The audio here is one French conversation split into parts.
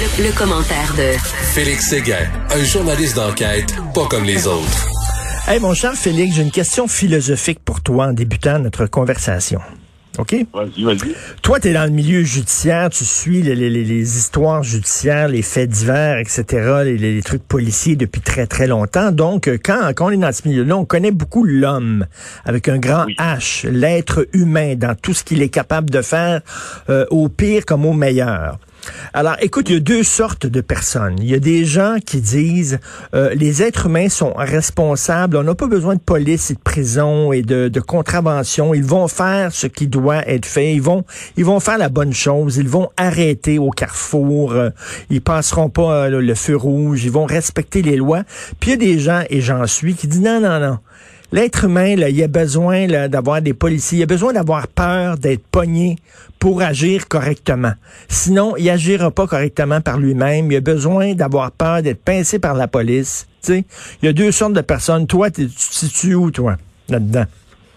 Le, commentaire de Félix Séguin, un journaliste d'enquête pas comme les autres. Hey, mon cher Félix, j'ai une question philosophique pour toi en débutant notre conversation. OK? Vas-y, vas-y. Toi, tu es dans le milieu judiciaire, tu suis les, histoires judiciaires, les faits divers, etc., les, trucs policiers depuis très, très longtemps. Donc, quand, quand on est dans ce milieu-là, on connaît beaucoup l'homme avec un grand H, l'être humain dans tout ce qu'il est capable de faire, euh, au pire comme au meilleur. Alors, écoute, il y a deux sortes de personnes. Il y a des gens qui disent euh, les êtres humains sont responsables. On n'a pas besoin de police et de prison et de, contravention. Ils vont faire ce qui doit être fait. Ils vont, ils vont faire la bonne chose. Ils vont arrêter au carrefour. Euh, ils passeront pas euh, le feu rouge. Ils vont respecter les lois. Puis il y a des gens, et j'en suis, qui disent non, non, non. L'être humain, là, il a besoin d'avoir des policiers, il a besoin d'avoir peur d'être pogné pour agir correctement. Sinon, il agira pas correctement par lui-même. Il a besoin d'avoir peur d'être pincé par la police. sais, il y a deux sortes de personnes. Toi, tu te situes où, toi, là-dedans?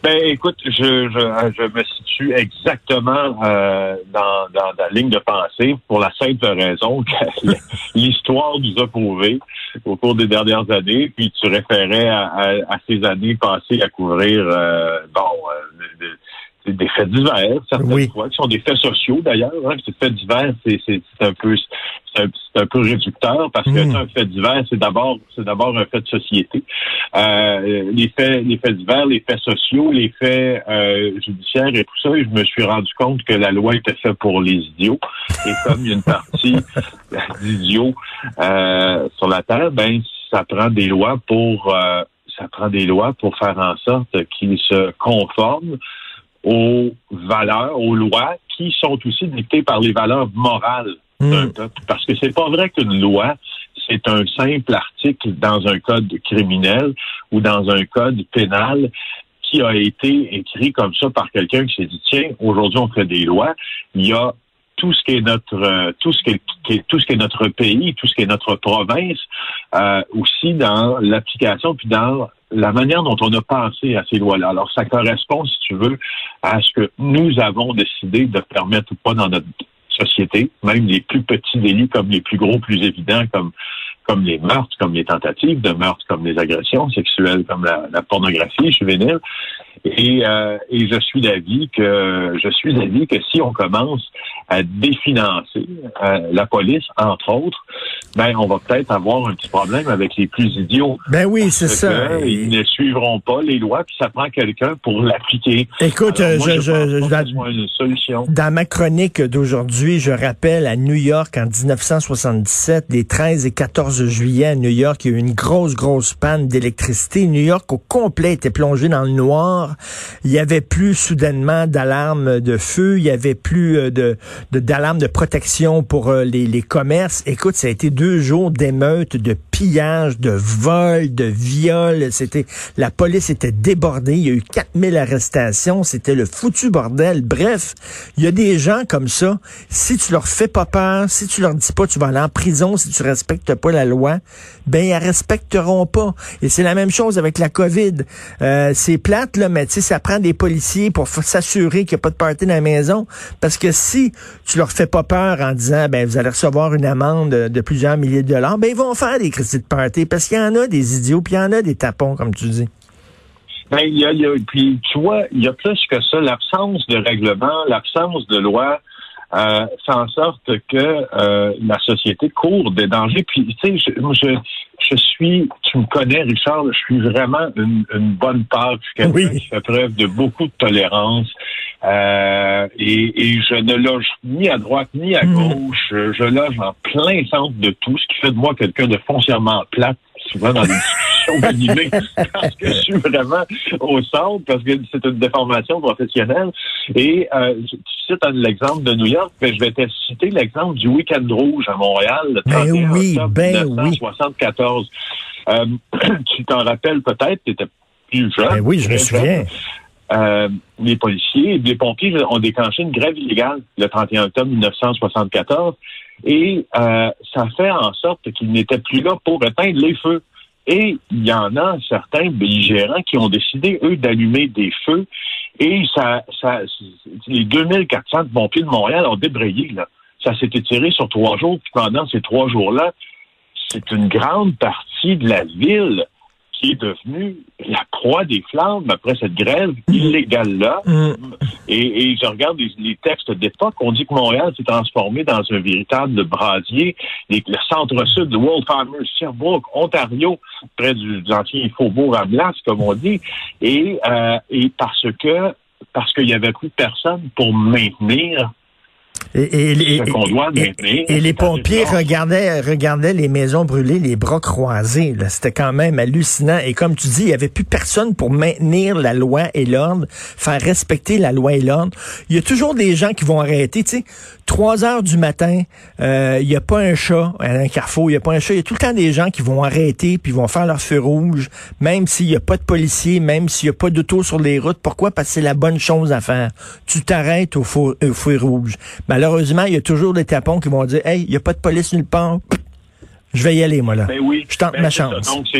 Ben, écoute, je, me situe exactement euh, dans, la ligne de pensée pour la simple raison que l'histoire nous a prouvé au cours des dernières années, puis tu référais à, à, ces années passées à couvrir, euh, bon, euh, des faits divers, certaines fois, qui sont des faits sociaux d'ailleurs. Hein. Ces faits divers, c'est un peu c'est un, peu réducteur parce que hmm. un fait divers, c'est d'abord c'est d'abord un fait de société. Euh, les faits les faits divers, les faits sociaux, les faits euh, judiciaires et tout ça, et je me suis rendu compte que la loi était faite pour les idiots. Et comme il y a une partie d'idiots euh, sur la terre, ben ça prend des lois pour euh, ça prend des lois pour faire en sorte qu'ils se conforment aux valeurs, aux lois qui sont aussi dictées par les valeurs morales d'un hmm. peuple. Parce que c'est pas vrai qu'une loi, c'est un simple article dans un code criminel ou dans un code pénal qui a été écrit comme ça par quelqu'un qui s'est dit tiens aujourd'hui on fait des lois il y a tout ce qui est notre euh, tout ce qui est, tout ce qui est notre pays tout ce qui est notre province euh, aussi dans l'application puis dans la manière dont on a pensé à ces lois-là. Alors, ça correspond, si tu veux, à ce que nous avons décidé de permettre ou pas dans notre société, même les plus petits délits comme les plus gros, plus évidents, comme comme les meurtres, comme les tentatives de meurtre, comme les agressions sexuelles, comme la, la pornographie juvénile. Et, euh, et je suis d'avis que je suis d'avis que si on commence à définancer euh, la police, entre autres, ben on va peut-être avoir un petit problème avec les plus idiots. Ben oui, c'est ça. Ils ne suivront pas les lois, puis ça prend quelqu'un pour l'appliquer. Écoute, je, je, une solution. dans ma chronique d'aujourd'hui, je rappelle à New York en 1977, les 13 et 14 juillet à New York, il y a eu une grosse, grosse panne d'électricité. New York au complet était plongé dans le noir. Il y avait plus soudainement d'alarmes de feu, il y avait plus euh, de d'alarmes de, protection pour euh, les, les commerces. Écoute, ça a été deux jours d'émeutes, de pillage, de vol, de viol. C'était la police était débordée. Il y a eu 4000 arrestations. C'était le foutu bordel. Bref, il y a des gens comme ça. Si tu leur fais pas peur, si tu leur dis pas tu vas aller en prison si tu respectes pas la loi, ben ils respecteront pas. Et c'est la même chose avec la COVID. Euh, c'est plate là, mais tu sais ça prend des policiers pour s'assurer qu'il n'y a pas de party dans la maison. Parce que si tu leur fais pas peur en disant ben vous allez recevoir une amende de plusieurs milliers de dollars, ben ils vont faire des crises de party parce qu'il y en a des idiots puis il y en a des tapons comme tu dis. Ben, y a, y a, puis tu vois, il y a plus que ça. L'absence de règlement, l'absence de loi euh, fait en sorte que euh, la société court des dangers. Puis, tu sais, je, je, je, suis, tu me connais, Richard, je suis vraiment une, une bonne part. Je suis quelqu'un qui fait preuve de beaucoup de tolérance. Euh, et, et, je ne loge ni à droite ni à hmm. gauche. Je, loge en plein centre de tout, ce qui fait de moi quelqu'un de foncièrement plate, souvent dans les discussions animées, parce que je suis vraiment au centre, parce que c'est une déformation professionnelle. Et euh, tu cites l'exemple de New York, mais je vais te citer l'exemple du Week-end rouge à Montréal, le 31 ben oui, octobre ben 1974. Euh, tu t'en rappelles peut-être, tu étais plus jeune. Ben oui, je me souviens. Euh, les policiers et les pompiers ont déclenché une grève illégale le 31 octobre 1974 et euh, ça fait en sorte qu'ils n'étaient plus là pour éteindre les feux. Et il y en a certains belligérants qui ont décidé, eux, d'allumer des feux. Et ça, ça, les 2400 pompiers de Montréal ont débrayé, là. ça s'est étiré sur trois jours. Puis pendant ces trois jours-là, c'est une grande partie de la ville qui est devenue la proie des flammes après cette grève illégale-là. Mm. Et, je regarde les, textes d'époque, on dit que Montréal s'est transformé dans un véritable brasier. le centre-sud de Farmers, Sherbrooke, Ontario, près du, ancien faubourg à Blas, comme on dit. Et, euh, et parce que parce qu'il y avait plus de personnes pour maintenir et, les pompiers regardaient, regardaient les maisons brûlées, les bras croisés. C'était quand même hallucinant. Et comme tu dis, il n'y avait plus personne pour maintenir la loi et l'ordre, faire respecter la loi et l'ordre. Il y a toujours des gens qui vont arrêter. Tu sais, 3 heures du matin, euh, il n'y a pas un chat à un carrefour, il n'y a pas un chat. Il y a tout le temps des gens qui vont arrêter puis vont faire leur feu rouge, même s'il n'y a pas de policiers, même s'il n'y a pas d'auto sur les routes. Pourquoi? Parce que c'est la bonne chose à faire. Tu t'arrêtes au feu rouge. Malheureusement, il y a toujours des tapons qui vont dire, hey, il n'y a pas de police nulle part. Je vais y aller, moi, là. Ben oui. Je tente ben ma chance. Donc, ça,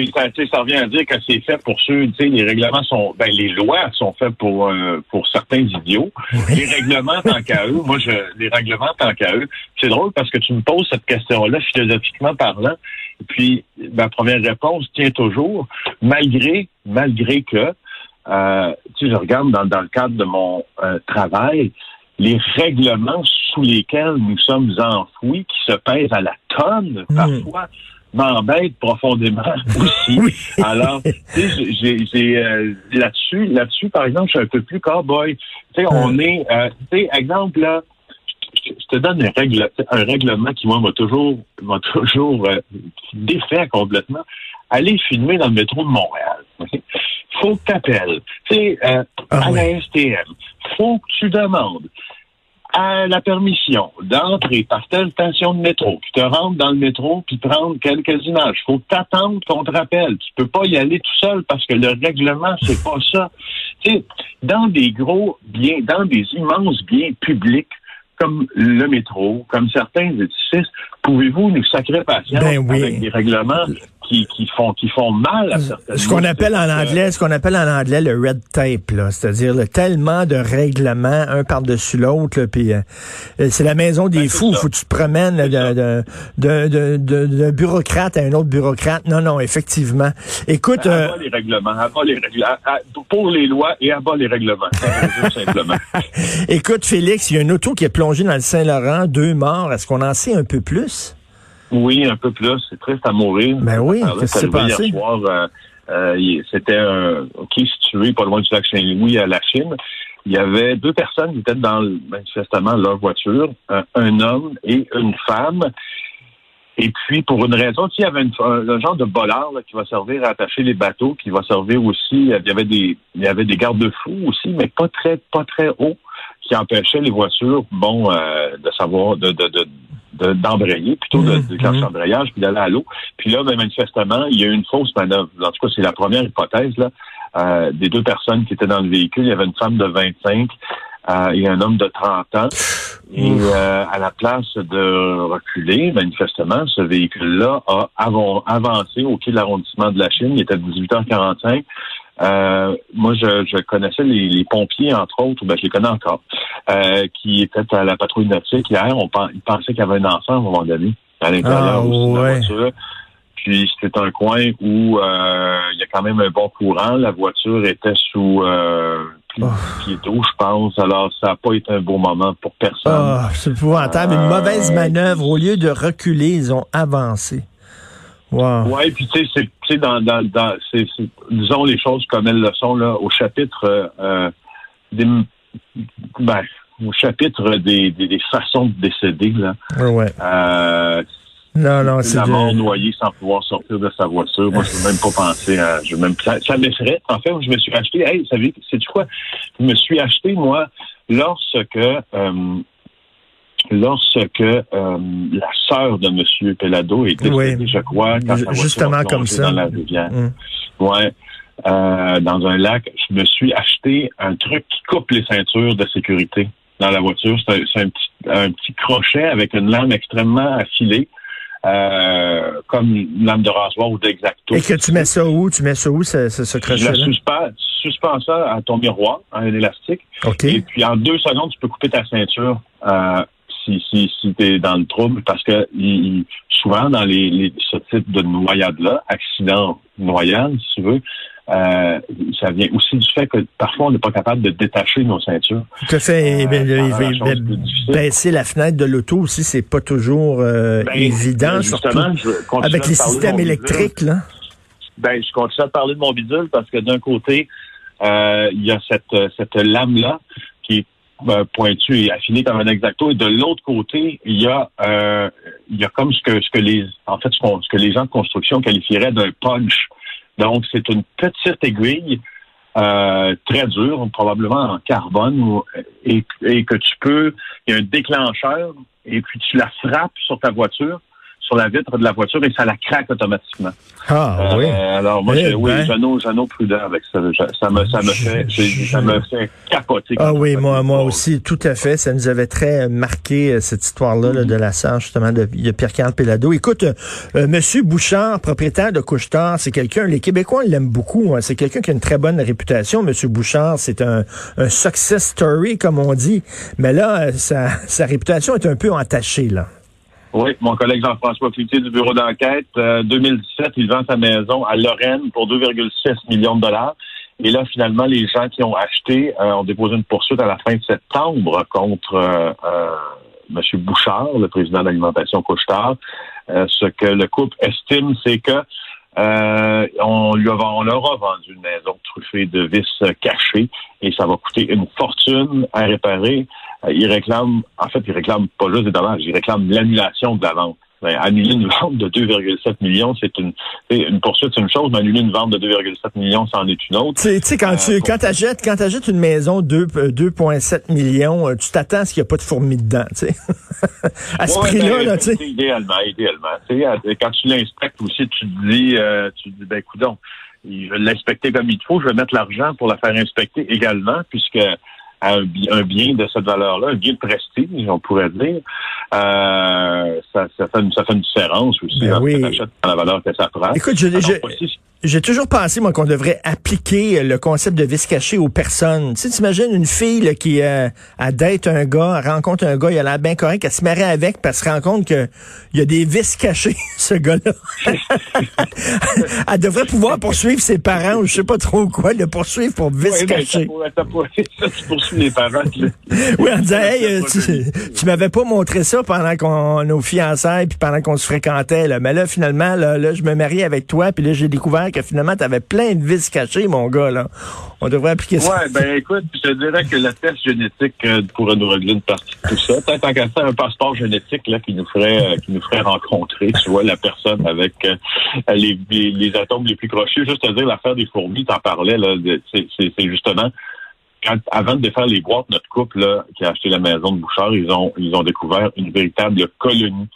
ça revient à dire que c'est fait pour ceux, tu sais, les règlements sont, ben, les lois sont faites pour, euh, pour certains idiots. Les règlements, tant qu'à eux, moi, je, les règlements, tant qu'à eux. C'est drôle parce que tu me poses cette question-là, philosophiquement parlant. Et puis, ma première réponse tient toujours, malgré, malgré que, euh, tu sais, je regarde dans, dans le cadre de mon euh, travail, les règlements sous lesquels nous sommes enfouis, qui se pèsent à la tonne hmm. parfois, m'embêtent profondément aussi. Alors, tu sais, j'ai euh, là-dessus, là-dessus, par exemple, je suis un peu plus cowboy. Tu sais, on est, euh, tu sais, exemple là, je te donne un, règle, un règlement qui moi m'a toujours, m'a toujours euh, défait complètement. Aller filmer dans le métro de Montréal. Faut que tu appelles. Tu sais, euh, ah à la STM. Faut que tu demandes à la permission d'entrer par telle station de métro, puis te rendre dans le métro, puis prendre quelques images. faut t'attendre qu'on te rappelle. Tu peux pas y aller tout seul parce que le règlement, c'est pas ça. Tu sais, dans des gros biens, dans des immenses biens publics, comme le métro, comme certains édifices, pouvez-vous nous sacrer patience ben avec des règlements qui, qui, font qui font mal à certaines Ce qu'on appelle en anglais, ce qu'on appelle en anglais le red tape, là, c'est-à-dire tellement de règlements un par-dessus l'autre, puis euh, c'est la maison des ben, fous. Faut que tu te promènes d'un de, de, bureaucrate à un autre bureaucrate. Non, non, effectivement. Écoute, ben, euh, les règlements, les règlements, pour les lois et bas les règlements. simplement. Écoute, Félix, il y a une auto qui est plongée dans le Saint-Laurent, deux morts. Est-ce qu'on en sait un peu plus? Oui, un peu plus. C'est triste à mourir. Ben oui, qu'est-ce qui s'est passé? Hier soir, euh, euh, c'était un qui situé pas loin du lac Saint-Louis à la Chine. Il y avait deux personnes qui étaient dans manifestement leur voiture, un, homme et une femme. Et puis, pour une raison, il y avait un, genre de bolard qui va servir à attacher les bateaux, qui va servir aussi. Il y avait des, il y avait des garde-fous aussi, mais pas très, pas très hauts, qui empêchaient les voitures, bon, euh, de savoir, de, de, de d'embrayer, plutôt de, mmh, de mmh. puis d'aller à l'eau. Puis là, ben, manifestement, il y a eu une fausse manœuvre. En tout cas, c'est la première hypothèse là, euh, des deux personnes qui étaient dans le véhicule. Il y avait une femme de 25 euh, et un homme de 30 ans. Et euh, à la place de reculer, manifestement, ce véhicule-là a avancé au quai de l'arrondissement de la Chine. Il était à 18h45. Euh, moi, je, je connaissais les, pompiers, entre autres, ben, je les connais encore, euh, qui étaient à la patrouille nautique hier. On ils pensaient qu'il y avait un enfant à un moment donné à l'intérieur ah, de la voiture. Puis c'était un coin où euh, il y a quand même un bon courant. La voiture était sous euh, oh. pied d'eau, je pense. Alors, ça n'a pas été un beau moment pour personne. Oh, c'est épouvantable. Une mauvaise manœuvre. Au lieu de reculer, ils ont avancé. Wow. Ouais, puis tu sais, c'est dans, dans, dans c'est, disons les choses comme elles le sont là au chapitre euh, des ben, au chapitre des, des, façons de décéder là. Ouais. Euh, non, non, c'est la mort noyée sans pouvoir sortir de sa voiture. Moi, je veux même pas penser à. Je même ça, ça m'effraie. En fait, je me suis acheté. Hey, savez, c'est du quoi? Je me suis acheté moi lorsque euh, lorsque euh, la sœur de M. Pelado était décédée, je crois, quand justement comme ça. Dans la rivière. Mm. Ouais. Euh, dans un lac, je me suis acheté un truc qui coupe les ceintures de sécurité dans la voiture. C'est un, petit, un petit crochet avec une lame extrêmement affilée. Euh, comme une lame de rasoir ou d'exacto. Et que tu mets ça où? Tu mets ça où, ce, ce, crochet-là? Je suspends, suspends ça à ton miroir, un élastique. OK. Et puis, en deux secondes, tu peux couper ta ceinture. Euh, si, si, si tu es dans le trouble, parce que il, souvent dans les, les, ce type de noyade-là, accident noyade, si tu veux, euh, ça vient aussi du fait que parfois on n'est pas capable de détacher nos ceintures. Tout à fait. Euh, baisser la fenêtre de l'auto aussi, c'est pas toujours euh, ben, évident, surtout avec les systèmes électriques. Là. Ben, je continue à parler de mon bidule parce que d'un côté, il y a cette, cette lame-là ben, pointue et affinée comme un exacto. Et de l'autre côté, il y a euh, il y a comme ce que ce que les en fait ce, ce que les gens de construction qualifieraient d'un punch. Donc, c'est une petite aiguille euh, très dure, probablement en carbone, et, et, que tu peux, il y a un déclencheur, et puis tu la frappes sur ta voiture sur la vitre de la voiture et ça la craque automatiquement. Ah euh, oui. Alors moi, eh oui, ben. j'en prudent avec ça. Ça me, ça me fait, ça me fait capoter. Ah oui, moi, moi aussi, tout à fait. Ça nous avait très marqué euh, cette histoire-là là, de la sœur justement de, de Pierre-Carl Pelado. Écoute, euh, Monsieur Bouchard, propriétaire de Couchetard, c'est quelqu'un. Les Québécois l'aiment beaucoup. Hein. C'est quelqu'un qui a une très bonne réputation. Monsieur Bouchard, c'est un, un success story comme on dit. Mais là, sa, sa réputation est un peu entachée là. Oui, mon collègue Jean-François Cloutier du bureau d'enquête, 2017, euh, il vend sa maison à Lorraine pour 2,6 millions de dollars. Et là, finalement, les gens qui ont acheté euh, ont déposé une poursuite à la fin de septembre contre euh, euh M. Bouchard, le président d'alimentation Couchetard. ce que le couple estime, c'est que on, lui a, on leur a vendu une maison truffée de vis cachées et ça va coûter une fortune à réparer. Euh, il réclame, en fait, il réclame pas juste des dommages, il réclame l'annulation de la vente. Ben, annuler une vente de 2,7 millions, c'est une, une poursuite, c'est une chose, mais annuler une vente de 2,7 millions, c'en est une autre. Tu sais, quand tu, euh, quand t'achètes, quand t'achètes une maison de 2,7 euh, millions, tu t'attends à ce qu'il n'y a pas de fourmis dedans, tu sais. à ce prix-là, ben, là, tu sais. Idéalement, idéalement. Tu sais, quand tu l'inspectes aussi, tu te dis, tu te dis, ben, coudons, je vais l'inspecter comme il faut, je vais mettre l'argent pour la faire inspecter également, puisque un, bien de cette valeur-là, un bien de prestige, on pourrait dire, euh, ça, fait une, ça fait une différence aussi ben oui. la valeur que ça prend. Écoute, je, j'ai toujours pensé, moi, qu'on devrait appliquer le concept de vis caché aux personnes. Tu sais, t'imagines une fille qui euh, date un gars, elle rencontre un gars, il a l'air bien correct, elle se marie avec, puis elle se rend compte qu'il y a des vis cachés, ce gars-là. elle devrait pouvoir poursuivre ses parents, ou je sais pas trop quoi, le poursuivre pour vis cachés. tu poursuis les parents. oui, en disant, hey, euh, tu, m'avais pas montré ça pendant qu'on nos fiançailles, puis pendant qu'on se fréquentait, là. mais là, finalement, là, là je me marie avec toi, puis là, j'ai découvert que finalement, tu avais plein de vis cachées, mon gars. Là. On devrait appliquer ça. Ouais, ben écoute, je dirais que le test génétique euh, pourrait nous régler une partie de tout ça. Tant qu'à faire un passeport génétique là, qui nous ferait euh, qui nous ferait rencontrer, tu vois, la personne avec euh, les, atomes les plus crochus. Juste à dire, l'affaire des fourmis, t'en parlais, là, c'est justement quand, avant de défaire les boîtes, notre couple qui a acheté la maison de Bouchard, ils ont ils ont découvert une véritable colonie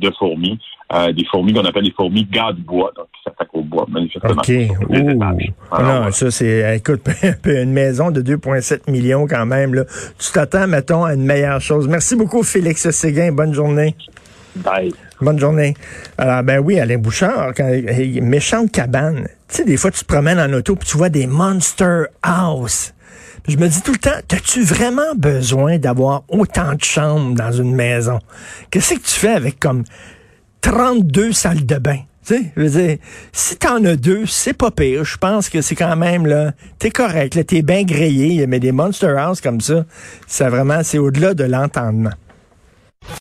de fourmis. Euh, des fourmis qu'on appelle des fourmis gaz de bois, donc qui s'attaquent au bois, manifestement. OK. non, ça, c'est, écoute, une maison de 2,7 millions quand même, là. Tu t'attends, mettons, à une meilleure chose. Merci beaucoup, Félix Séguin. Bonne journée. Bye. Bonne journée. Alors, ben oui, Alain Bouchard, quand, méchante cabane. Tu sais, des fois, tu te promènes en auto puis tu vois des Monster House. Je me dis tout le temps, as-tu vraiment besoin d'avoir autant de chambres dans une maison? Qu'est-ce que tu fais avec comme 32 salles de bain? Tu sais, je veux dire, si t'en as deux, c'est pas pire. Je pense que c'est quand même, là, t'es correct, là, t'es bien grillé, mais des Monster House comme ça, ça vraiment, c'est au-delà de l'entendement.